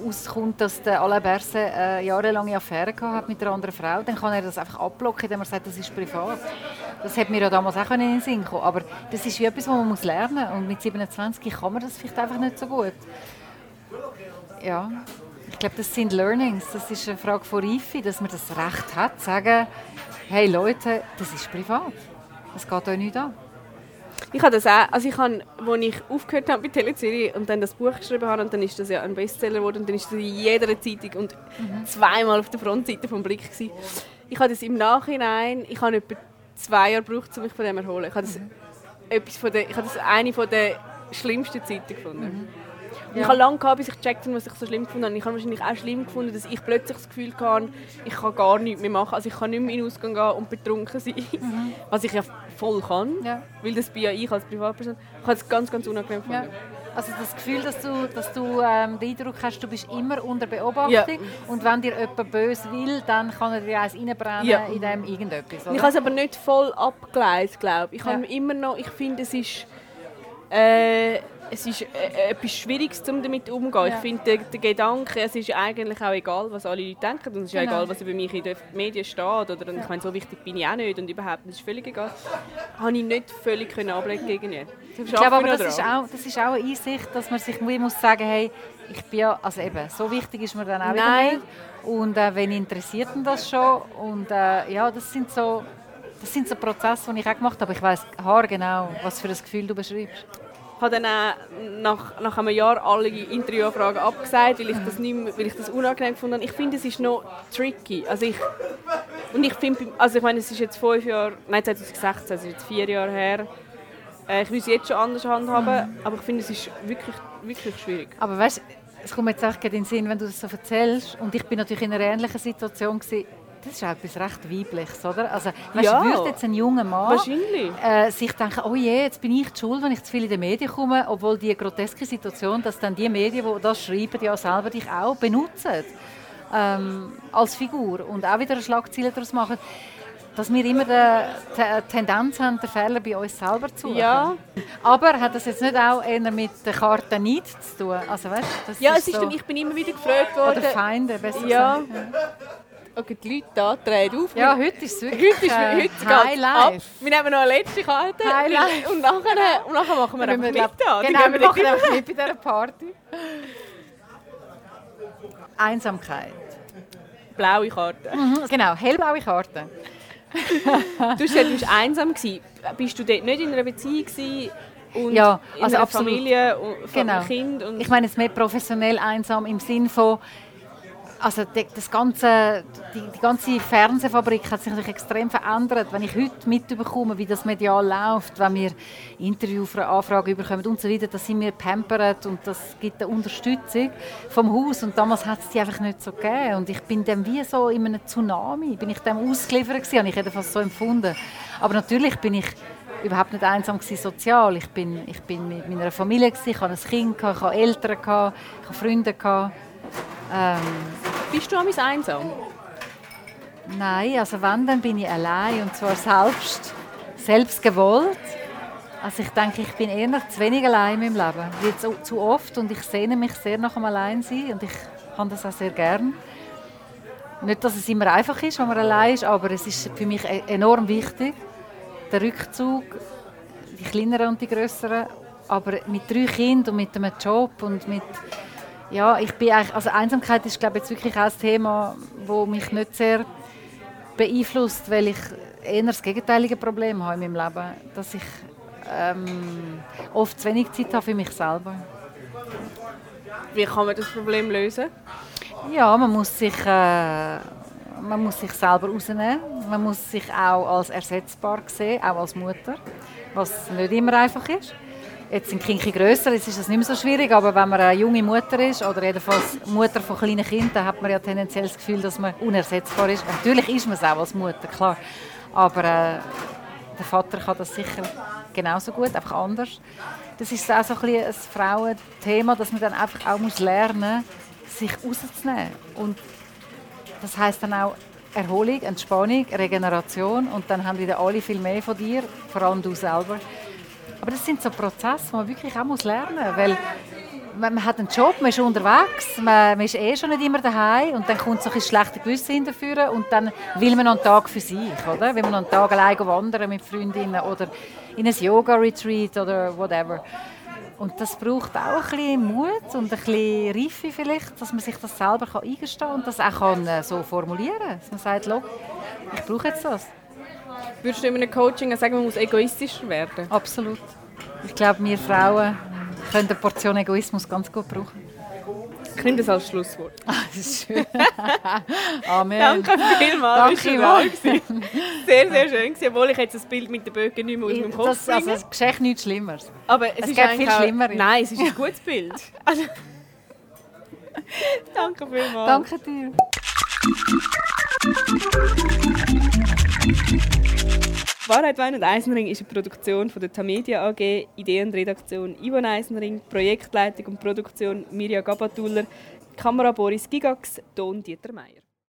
auskommt, dass der Alain Berset eine jahrelange Affäre hat mit einer anderen Frau, dann kann er das einfach abblocken, indem er sagt, das ist privat. Das hat mir ja damals auch in den Sinn kommen. Aber das ist wie etwas, was man muss lernen muss. Und mit 27 kann man das vielleicht einfach nicht so gut. Ja, ich glaube, das sind Learnings. Das ist eine Frage von Reife, dass man das Recht hat, zu sagen, hey Leute, das ist privat. Das geht euch nicht an. Ich habe das auch, also ich habe, als ich aufgehört habe bei Telezüri und dann das Buch geschrieben habe, und dann ist das ja ein Bestseller geworden und dann ist das in jeder Zeitung und mhm. zweimal auf der Frontseite vom Blick gewesen. Ich habe das im Nachhinein, ich habe etwa zwei Jahre gebraucht, um mich von dem zu erholen. Ich habe das, mhm. etwas von der, ich habe das eine von der schlimmsten Zeiten gefunden. Mhm. Ja. Ich habe lange gehabt, bis ich gecheckt habe, was ich so schlimm gefunden habe. Ich habe wahrscheinlich auch schlimm gefunden, dass ich plötzlich das Gefühl hatte, ich kann gar nichts mehr machen. Also ich kann nicht mehr in den Ausgang gehen und betrunken sein. Mhm. Was ich ja voll kann, ja. weil das bin ja ich als Privatperson. Ich habe es ganz, ganz unangenehm gefunden. Ja. Also das Gefühl, dass du, dass du ähm, den Eindruck hast, du bist immer unter Beobachtung ja. und wenn dir jemand böse will, dann kann er dir eins reinbrennen ja. in dem irgendetwas. Oder? Ich habe es aber nicht voll abgeleitet, glaube ich. Ich, immer noch, ich finde, es ist... Äh, es ist äh, äh, etwas Schwieriges, um damit umzugehen. Ja. Ich finde, der, der, Gedanke, es ist eigentlich auch egal, was alle Leute denken. Und es ist genau. egal, was über mich in den Medien steht. Oder, ja. ich meine, so wichtig bin ich auch nicht. Und überhaupt, das ist völlig egal. Habe ich nicht völlig können ablegen gegen ihn. Ich glaube aber, das ist, auch, das ist auch eine Einsicht, dass man sich muss sagen hey, ich bin ja, also eben, so wichtig ist mir dann auch Nein. nicht. Und äh, wen interessiert denn das schon? Und äh, ja, das sind so... Das sind so Prozesse, die ich auch gemacht habe. Ich weiß haargenau, was für ein Gefühl du beschreibst habe dann auch nach, nach einem Jahr alle Interviewfragen abgesagt, weil ich das, nicht mehr, weil ich das unangenehm habe. Ich finde, es ist noch tricky. Also ich, und ich finde, also ich meine, es ist jetzt fünf Jahre, nein 2016, es ist jetzt vier Jahre her. Äh, ich will es jetzt schon anders handhaben, mhm. aber ich finde, es ist wirklich, wirklich schwierig. Aber weißt, es kommt mir jetzt echt in den Sinn, wenn du das so erzählst, und ich bin natürlich in einer ähnlichen Situation gewesen, das ist auch etwas recht Weibliches, oder? Also, weißt, ja. würde jetzt ein junger Mann äh, sich denken, oh je, jetzt bin ich die schuld, wenn ich zu viel in die Medien komme, obwohl die groteske Situation, dass dann die Medien, die das schreiben, ja selber dich auch benutzen ähm, als Figur und auch wieder eine Schlagzeile daraus machen, dass wir immer die Tendenz haben, den Fehler bei uns selber zu suchen. Ja. Aber hat das jetzt nicht auch eher mit der Karte nicht zu tun? Also, weißt, das ja, ist es ist so, ich bin immer wieder gefragt worden. Oder Feinde, besser ja. gesagt. Ja. Okay, die Leute da drehen auf. Ja, heute ist es wirklich heute ist, äh, heute Highlife. Wir nehmen noch eine letzte Karte Highlife. und nachher, und nachher machen wir, wir einfach mit da. Genau, wir machen einfach mit bei dieser Party. Einsamkeit. Blaue Karte. Mhm, genau, hellblaue Karte. du hast gesagt, du warst einsam. Gewesen. Bist du dort nicht in einer Beziehung gewesen? Und ja, also in einer Familie und genau. Kind? Und ich meine jetzt mehr professionell einsam im Sinn von also die, das ganze, die, die, ganze Fernsehfabrik hat sich extrem verändert. Wenn ich heute mitbekomme, wie das medial läuft, wenn wir Interviewanfragen bekommen und so weiter, dann sind wir pampert und das gibt eine Unterstützung vom Haus. Und damals hat es die einfach nicht so gegeben. Und ich bin dem wie so in einem Tsunami, bin ich dem ausgeliefert gewesen, habe ich jedenfalls so empfunden. Aber natürlich bin ich überhaupt nicht einsam gewesen, sozial. Ich bin, ich bin mit meiner Familie gewesen, ich hatte ein Kind, ich hatte Eltern, ich hatte Freunde. Ähm, Bist du amigs einsam? Nein, also wenn, dann bin ich allein und zwar selbst, selbst gewollt. Also ich denke, ich bin eher zu wenig allein in meinem Leben. Wie zu, zu oft und ich sehne mich sehr nach dem Alleinsein und ich habe das auch sehr gern. Nicht, dass es immer einfach ist, wenn man allein ist, aber es ist für mich e-, enorm wichtig. Der Rückzug, die kleineren und die größeren, aber mit drei Kindern und mit einem Job und mit ja, ich bin eigentlich, also Einsamkeit ist glaube ich, jetzt wirklich auch ein Thema, das mich nicht sehr beeinflusst, weil ich eher das gegenteilige Problem habe in meinem Leben, dass ich ähm, oft zu wenig Zeit habe für mich selber. Wie kann man das Problem lösen? Ja, man muss sich, äh, man muss sich selber rausnehmen. Man muss sich auch als ersetzbar sehen, auch als Mutter, was nicht immer einfach ist. Jetzt sind Kinder grösser, jetzt ist das nicht mehr so schwierig, aber wenn man eine junge Mutter ist oder jedenfalls Mutter von kleinen Kindern, dann hat man ja tendenziell das Gefühl, dass man unersetzbar ist. Natürlich ist man es auch als Mutter, klar. Aber äh, der Vater kann das sicher genauso gut, einfach anders. Das ist auch so ein, ein Frauenthema, dass man dann einfach auch lernen muss, sich rauszunehmen. Und das heißt dann auch Erholung, Entspannung, Regeneration und dann haben wieder alle viel mehr von dir, vor allem du selber. Aber das sind so Prozesse, die man wirklich auch lernen muss. Weil man hat einen Job, man ist unterwegs, man, ist eh schon nicht immer daheim und dann kommt so ein schlechtes Gewissen hinterführen und dann will man noch einen Tag für sich, oder? Will man noch einen Tag allein wandern mit Freundinnen oder in ein Yoga-Retreat oder whatever. Und das braucht auch ein bisschen Mut und ein bisschen Reife vielleicht, dass man sich das selber eingestehen kann und das auch äh, so formulieren kann. Dass man sagt, ich brauche jetzt das. Würdest du in einem Coaching sagen, man muss egoistischer werden? Absolut. Ich glaube, wir Frauen können eine Portion Egoismus ganz gut brauchen. Ich nehme das als Schlusswort. Ah, das ist schön. *laughs* Amen. Danke vielmals. Danke vielmals. Sehr, sehr schön. Gewesen, obwohl ich jetzt das Bild mit den Bögen nicht mehr aus meinem Kopf das, also, Es geschieht nichts Schlimmeres. Aber es, es ist viel auch, schlimmer. Nein, es ist ein *laughs* gutes Bild. Also, *laughs* danke vielmals. Danke dir. Wahrheit, Wein und Eisenring ist eine Produktion von der Tamedia AG, Ideenredaktion Ivan Eisenring, Projektleitung und Produktion Mirja Gabatuller, Kamera Boris Gigax, Ton Dieter Meier.